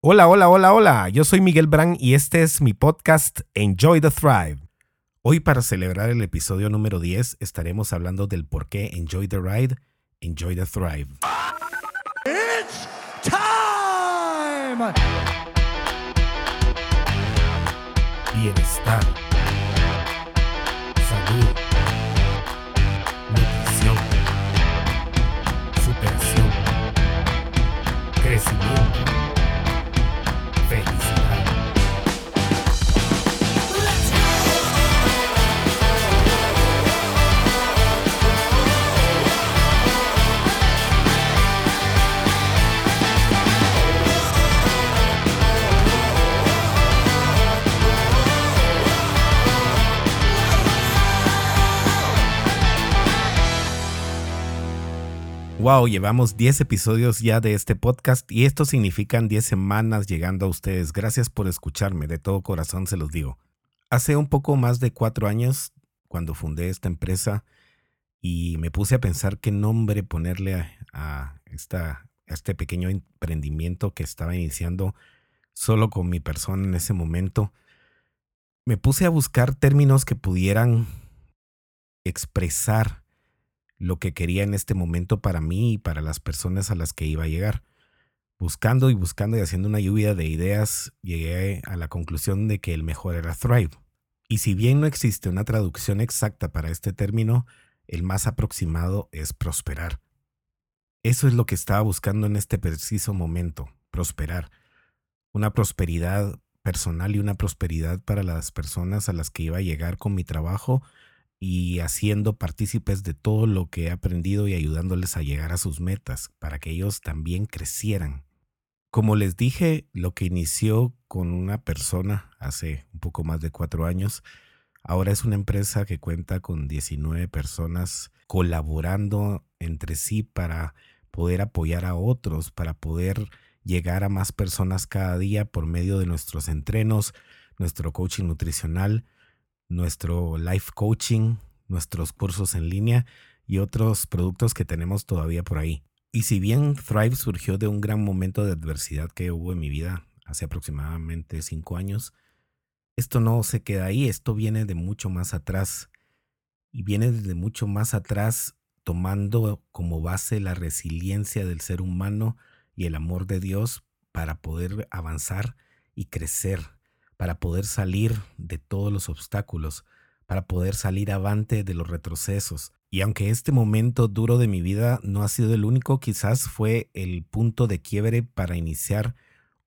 Hola, hola, hola, hola. Yo soy Miguel Brand y este es mi podcast Enjoy the Thrive. Hoy para celebrar el episodio número 10 estaremos hablando del por qué Enjoy the Ride, Enjoy the Thrive. It's time. Bienestar. Salud. Nutrición. Superación. Crecimiento. Wow, llevamos 10 episodios ya de este podcast y esto significan 10 semanas llegando a ustedes. Gracias por escucharme, de todo corazón se los digo. Hace un poco más de cuatro años, cuando fundé esta empresa y me puse a pensar qué nombre ponerle a, esta, a este pequeño emprendimiento que estaba iniciando solo con mi persona en ese momento, me puse a buscar términos que pudieran expresar lo que quería en este momento para mí y para las personas a las que iba a llegar. Buscando y buscando y haciendo una lluvia de ideas, llegué a la conclusión de que el mejor era Thrive. Y si bien no existe una traducción exacta para este término, el más aproximado es prosperar. Eso es lo que estaba buscando en este preciso momento, prosperar. Una prosperidad personal y una prosperidad para las personas a las que iba a llegar con mi trabajo y haciendo partícipes de todo lo que he aprendido y ayudándoles a llegar a sus metas para que ellos también crecieran. Como les dije, lo que inició con una persona hace un poco más de cuatro años, ahora es una empresa que cuenta con 19 personas colaborando entre sí para poder apoyar a otros, para poder llegar a más personas cada día por medio de nuestros entrenos, nuestro coaching nutricional, nuestro life coaching, nuestros cursos en línea y otros productos que tenemos todavía por ahí. Y si bien Thrive surgió de un gran momento de adversidad que hubo en mi vida hace aproximadamente cinco años, esto no se queda ahí, esto viene de mucho más atrás. Y viene desde mucho más atrás tomando como base la resiliencia del ser humano y el amor de Dios para poder avanzar y crecer para poder salir de todos los obstáculos, para poder salir avante de los retrocesos. Y aunque este momento duro de mi vida no ha sido el único, quizás fue el punto de quiebre para iniciar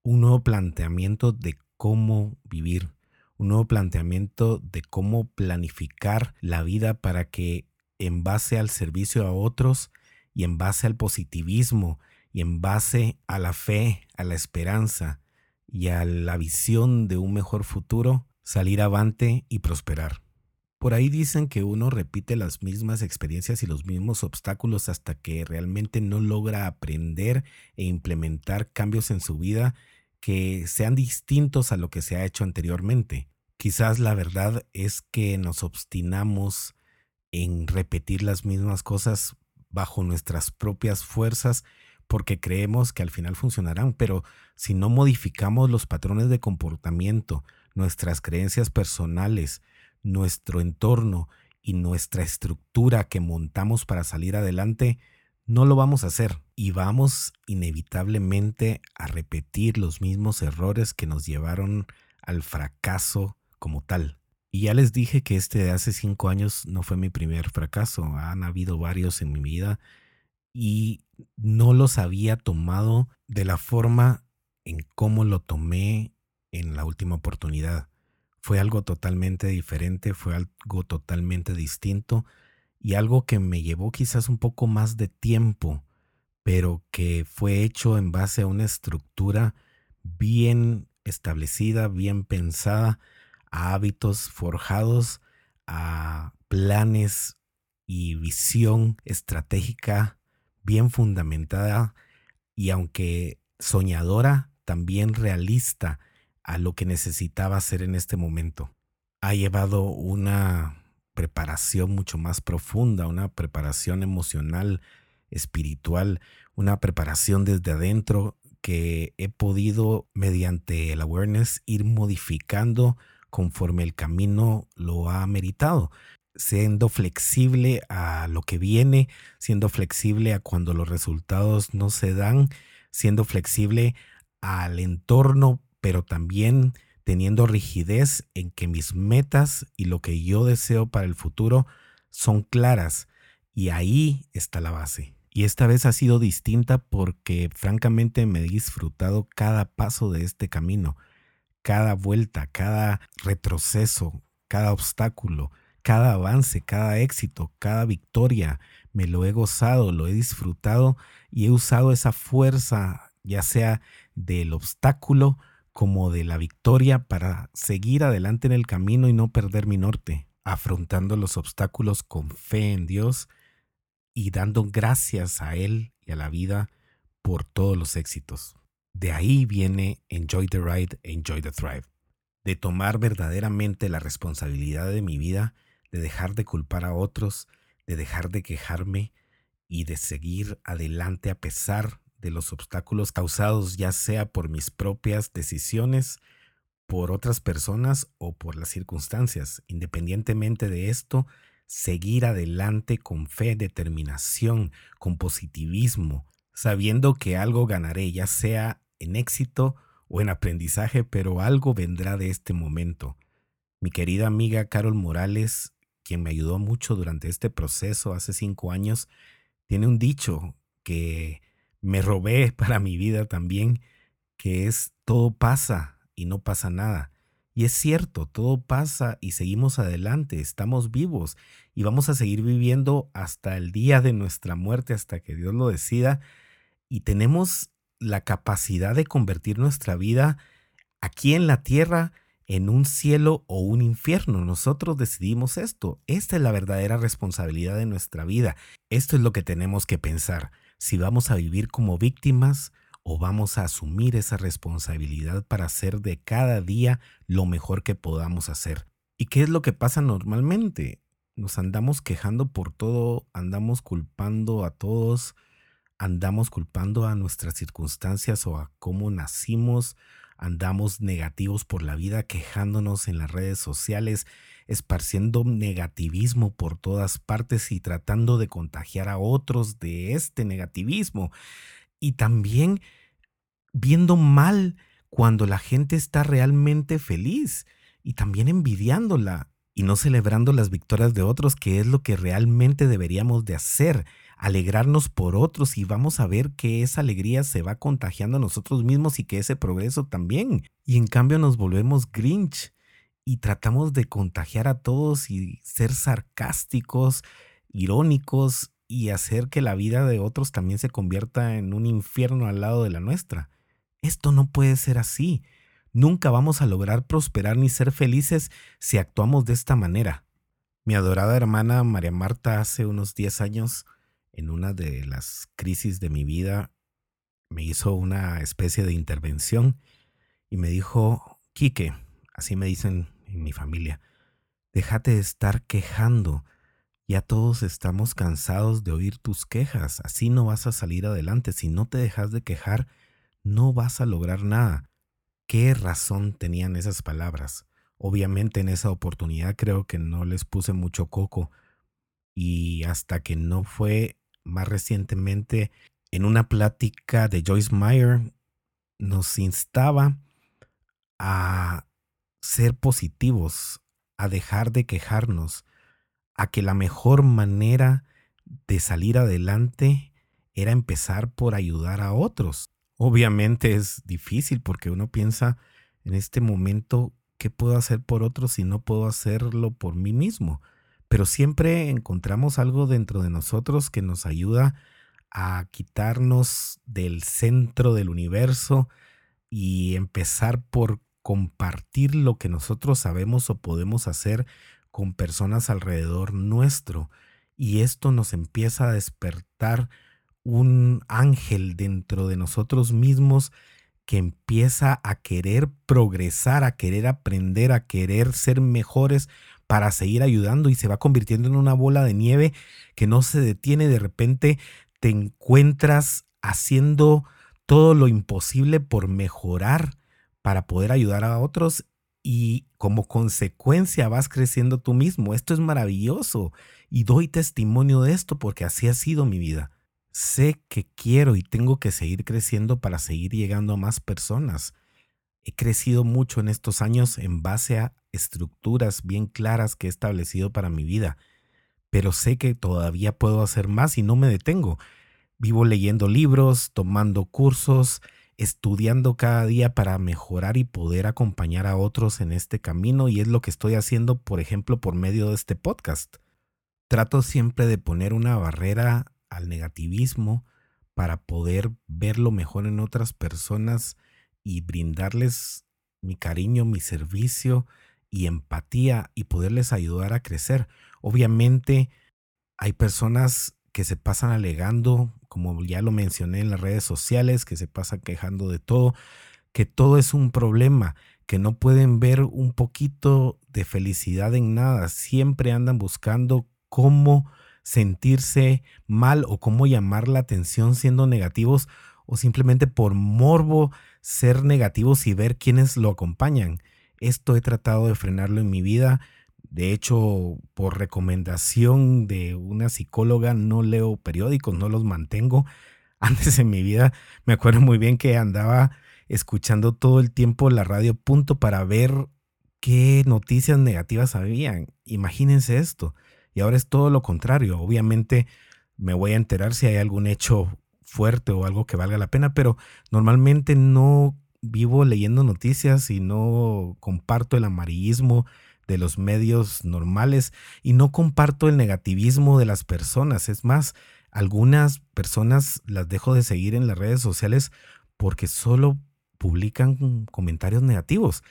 un nuevo planteamiento de cómo vivir, un nuevo planteamiento de cómo planificar la vida para que en base al servicio a otros y en base al positivismo y en base a la fe, a la esperanza, y a la visión de un mejor futuro, salir avante y prosperar. Por ahí dicen que uno repite las mismas experiencias y los mismos obstáculos hasta que realmente no logra aprender e implementar cambios en su vida que sean distintos a lo que se ha hecho anteriormente. Quizás la verdad es que nos obstinamos en repetir las mismas cosas bajo nuestras propias fuerzas porque creemos que al final funcionarán, pero si no modificamos los patrones de comportamiento, nuestras creencias personales, nuestro entorno y nuestra estructura que montamos para salir adelante, no lo vamos a hacer y vamos inevitablemente a repetir los mismos errores que nos llevaron al fracaso como tal. Y ya les dije que este de hace cinco años no fue mi primer fracaso, han habido varios en mi vida y no los había tomado de la forma en cómo lo tomé en la última oportunidad. Fue algo totalmente diferente, fue algo totalmente distinto y algo que me llevó quizás un poco más de tiempo, pero que fue hecho en base a una estructura bien establecida, bien pensada, a hábitos forjados, a planes y visión estratégica bien fundamentada y aunque soñadora, también realista a lo que necesitaba hacer en este momento. Ha llevado una preparación mucho más profunda, una preparación emocional, espiritual, una preparación desde adentro que he podido, mediante el awareness, ir modificando conforme el camino lo ha meritado, siendo flexible a lo que viene, siendo flexible a cuando los resultados no se dan, siendo flexible al entorno, pero también teniendo rigidez en que mis metas y lo que yo deseo para el futuro son claras. Y ahí está la base. Y esta vez ha sido distinta porque francamente me he disfrutado cada paso de este camino, cada vuelta, cada retroceso, cada obstáculo, cada avance, cada éxito, cada victoria. Me lo he gozado, lo he disfrutado y he usado esa fuerza, ya sea del obstáculo como de la victoria, para seguir adelante en el camino y no perder mi norte, afrontando los obstáculos con fe en Dios y dando gracias a Él y a la vida por todos los éxitos. De ahí viene Enjoy the Ride, Enjoy the Thrive. De tomar verdaderamente la responsabilidad de mi vida, de dejar de culpar a otros, de dejar de quejarme y de seguir adelante a pesar de los obstáculos causados ya sea por mis propias decisiones, por otras personas o por las circunstancias. Independientemente de esto, seguir adelante con fe, determinación, con positivismo, sabiendo que algo ganaré, ya sea en éxito o en aprendizaje, pero algo vendrá de este momento. Mi querida amiga Carol Morales, quien me ayudó mucho durante este proceso hace cinco años, tiene un dicho que me robé para mi vida también, que es todo pasa y no pasa nada. Y es cierto, todo pasa y seguimos adelante, estamos vivos y vamos a seguir viviendo hasta el día de nuestra muerte, hasta que Dios lo decida. Y tenemos la capacidad de convertir nuestra vida aquí en la tierra en un cielo o un infierno. Nosotros decidimos esto. Esta es la verdadera responsabilidad de nuestra vida. Esto es lo que tenemos que pensar. Si vamos a vivir como víctimas o vamos a asumir esa responsabilidad para hacer de cada día lo mejor que podamos hacer. ¿Y qué es lo que pasa normalmente? Nos andamos quejando por todo, andamos culpando a todos, andamos culpando a nuestras circunstancias o a cómo nacimos, andamos negativos por la vida, quejándonos en las redes sociales, esparciendo negativismo por todas partes y tratando de contagiar a otros de este negativismo. Y también viendo mal cuando la gente está realmente feliz y también envidiándola y no celebrando las victorias de otros, que es lo que realmente deberíamos de hacer, alegrarnos por otros y vamos a ver que esa alegría se va contagiando a nosotros mismos y que ese progreso también. Y en cambio nos volvemos grinch y tratamos de contagiar a todos y ser sarcásticos, irónicos y hacer que la vida de otros también se convierta en un infierno al lado de la nuestra. Esto no puede ser así. Nunca vamos a lograr prosperar ni ser felices si actuamos de esta manera. Mi adorada hermana María Marta hace unos 10 años, en una de las crisis de mi vida, me hizo una especie de intervención y me dijo, Quique, así me dicen en mi familia, déjate de estar quejando ya todos estamos cansados de oír tus quejas, así no vas a salir adelante. Si no te dejas de quejar, no vas a lograr nada. ¿Qué razón tenían esas palabras? Obviamente en esa oportunidad creo que no les puse mucho coco y hasta que no fue más recientemente en una plática de Joyce Meyer nos instaba a ser positivos, a dejar de quejarnos, a que la mejor manera de salir adelante era empezar por ayudar a otros. Obviamente es difícil porque uno piensa en este momento, ¿qué puedo hacer por otros si no puedo hacerlo por mí mismo? Pero siempre encontramos algo dentro de nosotros que nos ayuda a quitarnos del centro del universo y empezar por compartir lo que nosotros sabemos o podemos hacer con personas alrededor nuestro. Y esto nos empieza a despertar un ángel dentro de nosotros mismos que empieza a querer progresar, a querer aprender, a querer ser mejores para seguir ayudando y se va convirtiendo en una bola de nieve que no se detiene. De repente te encuentras haciendo todo lo imposible por mejorar para poder ayudar a otros y como consecuencia vas creciendo tú mismo. Esto es maravilloso y doy testimonio de esto porque así ha sido mi vida. Sé que quiero y tengo que seguir creciendo para seguir llegando a más personas. He crecido mucho en estos años en base a estructuras bien claras que he establecido para mi vida, pero sé que todavía puedo hacer más y no me detengo. Vivo leyendo libros, tomando cursos, estudiando cada día para mejorar y poder acompañar a otros en este camino y es lo que estoy haciendo, por ejemplo, por medio de este podcast. Trato siempre de poner una barrera al negativismo para poder verlo mejor en otras personas y brindarles mi cariño, mi servicio y empatía y poderles ayudar a crecer. Obviamente hay personas que se pasan alegando, como ya lo mencioné en las redes sociales, que se pasan quejando de todo, que todo es un problema, que no pueden ver un poquito de felicidad en nada, siempre andan buscando cómo sentirse mal o cómo llamar la atención siendo negativos o simplemente por morbo ser negativos y ver quiénes lo acompañan. Esto he tratado de frenarlo en mi vida. De hecho, por recomendación de una psicóloga, no leo periódicos, no los mantengo. Antes en mi vida me acuerdo muy bien que andaba escuchando todo el tiempo la radio punto para ver qué noticias negativas habían. Imagínense esto. Y ahora es todo lo contrario. Obviamente me voy a enterar si hay algún hecho fuerte o algo que valga la pena, pero normalmente no vivo leyendo noticias y no comparto el amarillismo de los medios normales y no comparto el negativismo de las personas. Es más, algunas personas las dejo de seguir en las redes sociales porque solo publican comentarios negativos.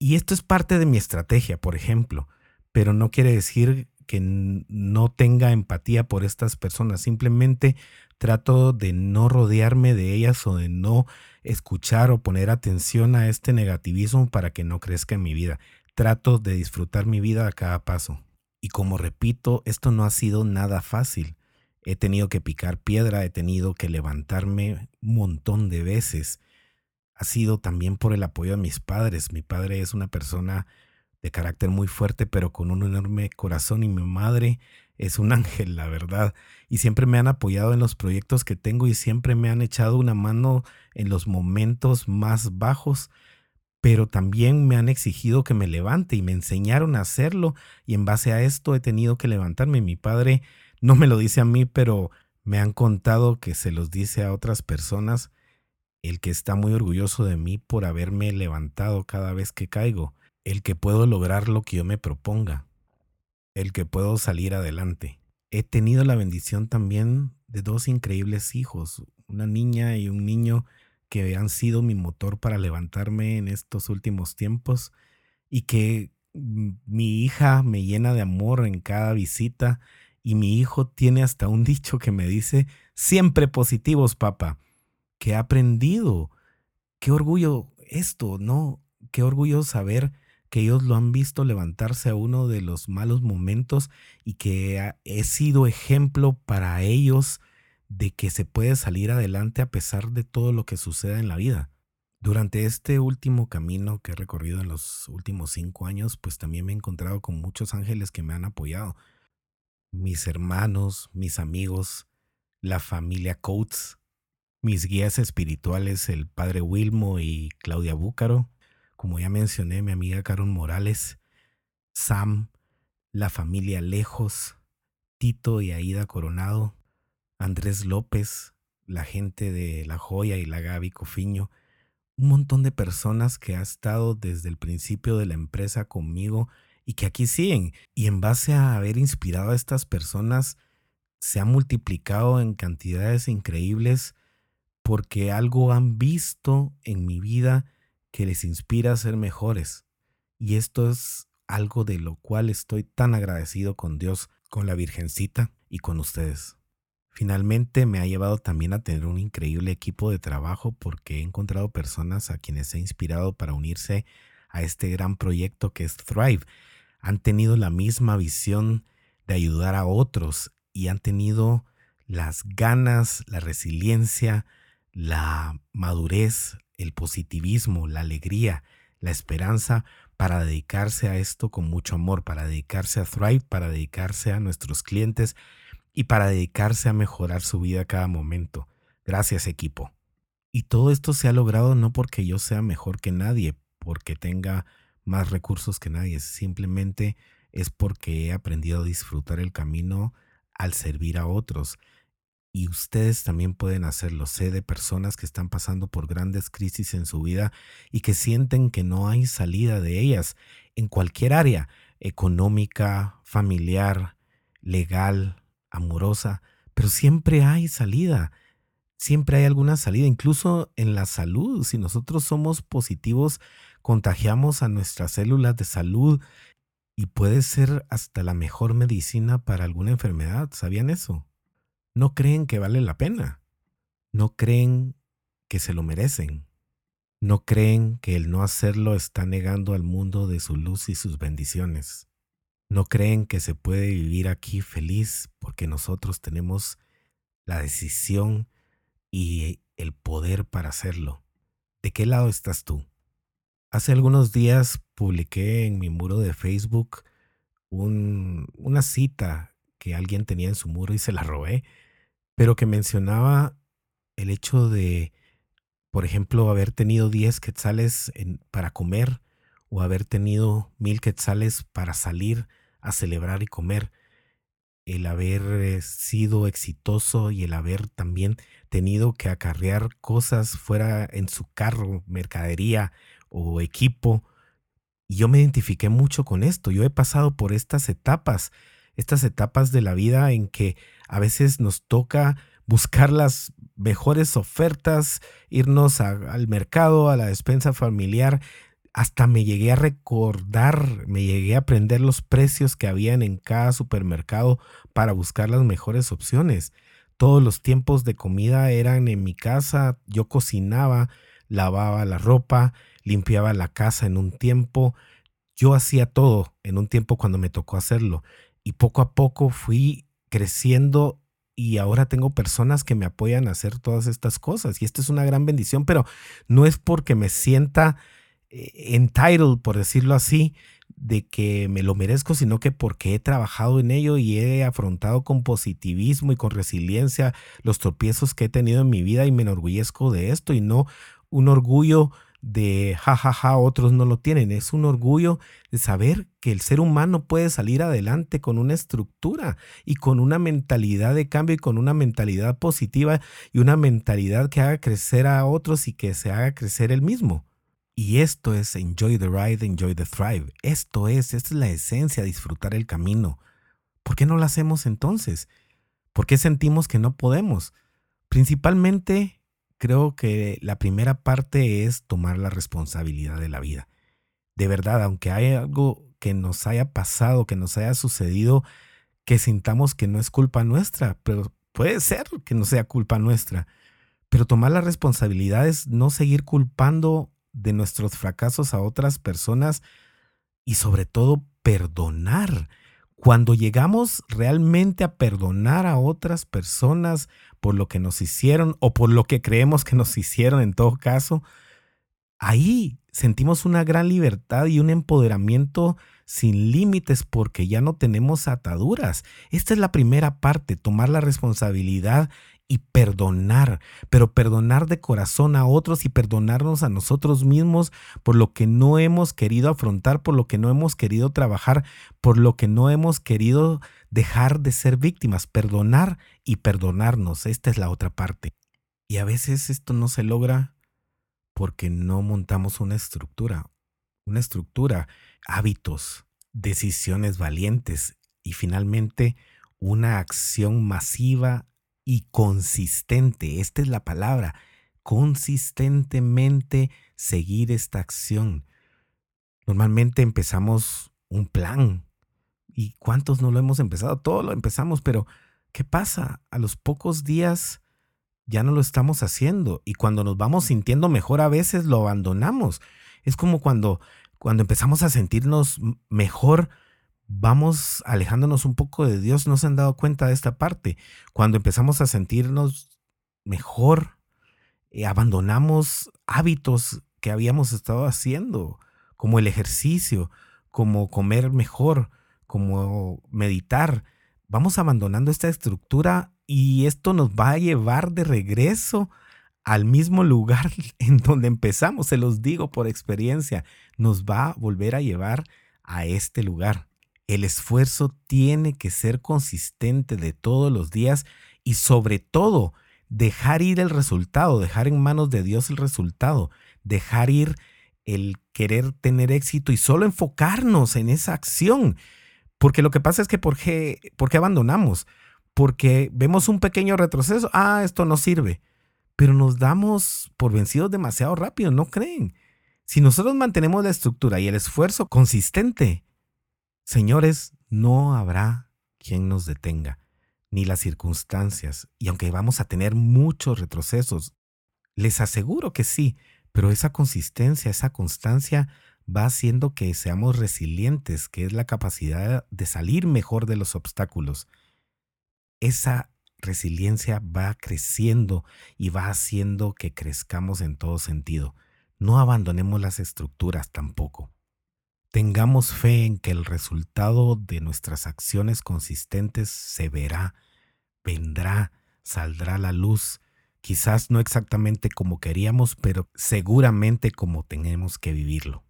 Y esto es parte de mi estrategia, por ejemplo, pero no quiere decir que no tenga empatía por estas personas. Simplemente trato de no rodearme de ellas o de no escuchar o poner atención a este negativismo para que no crezca en mi vida. Trato de disfrutar mi vida a cada paso. Y como repito, esto no ha sido nada fácil. He tenido que picar piedra, he tenido que levantarme un montón de veces. Ha sido también por el apoyo de mis padres. Mi padre es una persona de carácter muy fuerte, pero con un enorme corazón y mi madre es un ángel, la verdad. Y siempre me han apoyado en los proyectos que tengo y siempre me han echado una mano en los momentos más bajos, pero también me han exigido que me levante y me enseñaron a hacerlo y en base a esto he tenido que levantarme. Mi padre no me lo dice a mí, pero me han contado que se los dice a otras personas, el que está muy orgulloso de mí por haberme levantado cada vez que caigo el que puedo lograr lo que yo me proponga, el que puedo salir adelante. He tenido la bendición también de dos increíbles hijos, una niña y un niño que han sido mi motor para levantarme en estos últimos tiempos y que mi hija me llena de amor en cada visita y mi hijo tiene hasta un dicho que me dice, siempre positivos, papá, que he aprendido. Qué orgullo esto, ¿no? Qué orgullo saber que ellos lo han visto levantarse a uno de los malos momentos y que he sido ejemplo para ellos de que se puede salir adelante a pesar de todo lo que suceda en la vida. Durante este último camino que he recorrido en los últimos cinco años, pues también me he encontrado con muchos ángeles que me han apoyado. Mis hermanos, mis amigos, la familia Coates, mis guías espirituales, el padre Wilmo y Claudia Búcaro, como ya mencioné, mi amiga Carol Morales, Sam, la familia Lejos, Tito y Aida Coronado, Andrés López, la gente de La Joya y la Gaby Cofiño, un montón de personas que ha estado desde el principio de la empresa conmigo y que aquí siguen. Y en base a haber inspirado a estas personas, se ha multiplicado en cantidades increíbles porque algo han visto en mi vida que les inspira a ser mejores. Y esto es algo de lo cual estoy tan agradecido con Dios, con la Virgencita y con ustedes. Finalmente me ha llevado también a tener un increíble equipo de trabajo porque he encontrado personas a quienes he inspirado para unirse a este gran proyecto que es Thrive. Han tenido la misma visión de ayudar a otros y han tenido las ganas, la resiliencia la madurez, el positivismo, la alegría, la esperanza para dedicarse a esto con mucho amor, para dedicarse a Thrive, para dedicarse a nuestros clientes y para dedicarse a mejorar su vida cada momento. Gracias equipo. Y todo esto se ha logrado no porque yo sea mejor que nadie, porque tenga más recursos que nadie, simplemente es porque he aprendido a disfrutar el camino al servir a otros. Y ustedes también pueden hacerlo. Sé de personas que están pasando por grandes crisis en su vida y que sienten que no hay salida de ellas en cualquier área, económica, familiar, legal, amorosa, pero siempre hay salida. Siempre hay alguna salida, incluso en la salud. Si nosotros somos positivos, contagiamos a nuestras células de salud y puede ser hasta la mejor medicina para alguna enfermedad. ¿Sabían eso? No creen que vale la pena. No creen que se lo merecen. No creen que el no hacerlo está negando al mundo de su luz y sus bendiciones. No creen que se puede vivir aquí feliz porque nosotros tenemos la decisión y el poder para hacerlo. ¿De qué lado estás tú? Hace algunos días publiqué en mi muro de Facebook una cita que alguien tenía en su muro y se la robé, pero que mencionaba el hecho de, por ejemplo, haber tenido 10 quetzales para comer o haber tenido mil quetzales para salir a celebrar y comer, el haber sido exitoso y el haber también tenido que acarrear cosas fuera en su carro, mercadería o equipo. Y yo me identifiqué mucho con esto. Yo he pasado por estas etapas, estas etapas de la vida en que a veces nos toca buscar las mejores ofertas, irnos al mercado, a la despensa familiar. Hasta me llegué a recordar, me llegué a aprender los precios que habían en cada supermercado para buscar las mejores opciones. Todos los tiempos de comida eran en mi casa, yo cocinaba, lavaba la ropa, limpiaba la casa en un tiempo. Yo hacía todo en un tiempo cuando me tocó hacerlo. Y poco a poco fui creciendo y ahora tengo personas que me apoyan a hacer todas estas cosas. Y esta es una gran bendición, pero no es porque me sienta eh, entitled, por decirlo así, de que me lo merezco, sino que porque he trabajado en ello y he afrontado con positivismo y con resiliencia los tropiezos que he tenido en mi vida y me enorgullezco de esto y no un orgullo de jajaja, ja, ja, otros no lo tienen. Es un orgullo de saber que el ser humano puede salir adelante con una estructura y con una mentalidad de cambio y con una mentalidad positiva y una mentalidad que haga crecer a otros y que se haga crecer el mismo. Y esto es enjoy the ride, enjoy the thrive. Esto es, esta es la esencia, disfrutar el camino. ¿Por qué no lo hacemos entonces? ¿Por qué sentimos que no podemos? Principalmente creo que la primera parte es tomar la responsabilidad de la vida. De verdad, aunque hay algo que nos haya pasado, que nos haya sucedido, que sintamos que no es culpa nuestra, pero puede ser que no sea culpa nuestra. Pero tomar la responsabilidad es no seguir culpando de nuestros fracasos a otras personas y sobre todo perdonar. Cuando llegamos realmente a perdonar a otras personas por lo que nos hicieron o por lo que creemos que nos hicieron en todo caso, ahí sentimos una gran libertad y un empoderamiento sin límites porque ya no tenemos ataduras. Esta es la primera parte, tomar la responsabilidad y perdonar, pero perdonar de corazón a otros y perdonarnos a nosotros mismos por lo que no hemos querido afrontar, por lo que no hemos querido trabajar, por lo que no hemos querido dejar de ser víctimas, perdonar y perdonarnos. Esta es la otra parte. Y a veces esto no se logra porque no montamos una estructura, una estructura, hábitos, decisiones valientes y finalmente una acción masiva y consistente. Esta es la palabra. Consistentemente seguir esta acción. Normalmente empezamos un plan. ¿Y cuántos no lo hemos empezado? Todo lo empezamos, pero ¿qué pasa? A los pocos días ya no lo estamos haciendo y cuando nos vamos sintiendo mejor a veces lo abandonamos. Es como cuando cuando empezamos a sentirnos mejor vamos alejándonos un poco de Dios, no se han dado cuenta de esta parte. Cuando empezamos a sentirnos mejor, eh, abandonamos hábitos que habíamos estado haciendo, como el ejercicio, como comer mejor, como meditar. Vamos abandonando esta estructura y esto nos va a llevar de regreso al mismo lugar en donde empezamos, se los digo por experiencia, nos va a volver a llevar a este lugar. El esfuerzo tiene que ser consistente de todos los días y sobre todo dejar ir el resultado, dejar en manos de Dios el resultado, dejar ir el querer tener éxito y solo enfocarnos en esa acción. Porque lo que pasa es que ¿por qué, ¿por qué abandonamos? Porque vemos un pequeño retroceso, ah, esto no sirve pero nos damos por vencidos demasiado rápido, ¿no creen? Si nosotros mantenemos la estructura y el esfuerzo consistente, señores, no habrá quien nos detenga, ni las circunstancias, y aunque vamos a tener muchos retrocesos, les aseguro que sí, pero esa consistencia, esa constancia va haciendo que seamos resilientes, que es la capacidad de salir mejor de los obstáculos. Esa resiliencia va creciendo y va haciendo que crezcamos en todo sentido. No abandonemos las estructuras tampoco. Tengamos fe en que el resultado de nuestras acciones consistentes se verá, vendrá, saldrá a la luz, quizás no exactamente como queríamos, pero seguramente como tenemos que vivirlo.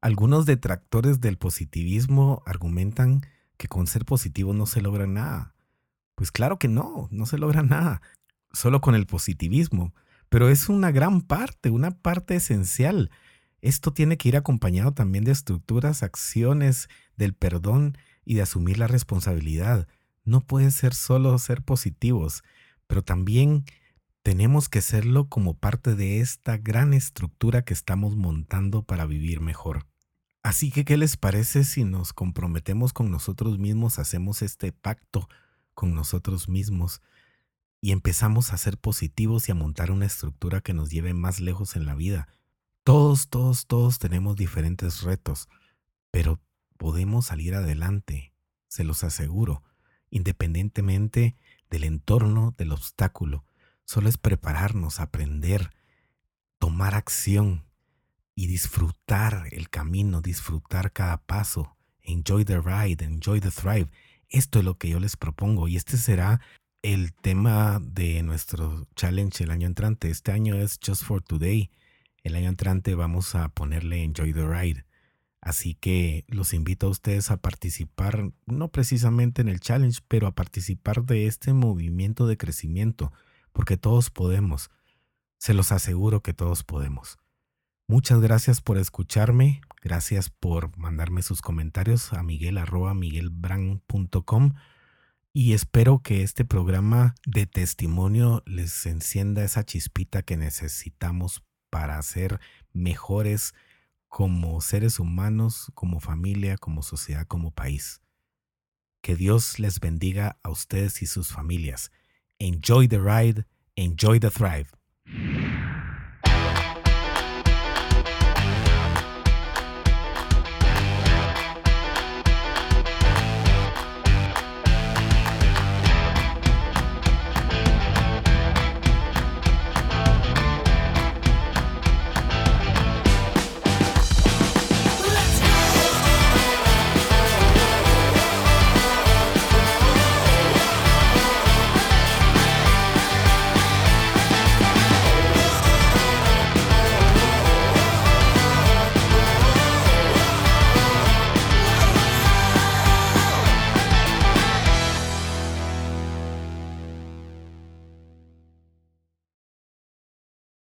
Algunos detractores del positivismo argumentan que con ser positivo no se logra nada. Pues claro que no, no se logra nada, solo con el positivismo, pero es una gran parte, una parte esencial. Esto tiene que ir acompañado también de estructuras, acciones, del perdón y de asumir la responsabilidad. No puede ser solo ser positivos, pero también tenemos que serlo como parte de esta gran estructura que estamos montando para vivir mejor. Así que, ¿qué les parece si nos comprometemos con nosotros mismos, hacemos este pacto con nosotros mismos y empezamos a ser positivos y a montar una estructura que nos lleve más lejos en la vida. Todos, todos, todos tenemos diferentes retos, pero podemos salir adelante, se los aseguro, independientemente del entorno, del obstáculo. Solo es prepararnos, aprender, tomar acción y disfrutar el camino, disfrutar cada paso. Enjoy the ride, enjoy the thrive. Esto es lo que yo les propongo y este será el tema de nuestro challenge el año entrante. Este año es Just for Today. El año entrante vamos a ponerle Enjoy the Ride. Así que los invito a ustedes a participar, no precisamente en el challenge, pero a participar de este movimiento de crecimiento, porque todos podemos. Se los aseguro que todos podemos. Muchas gracias por escucharme. Gracias por mandarme sus comentarios a miguel y espero que este programa de testimonio les encienda esa chispita que necesitamos para ser mejores como seres humanos, como familia, como sociedad, como país. Que Dios les bendiga a ustedes y sus familias. Enjoy the ride, enjoy the thrive.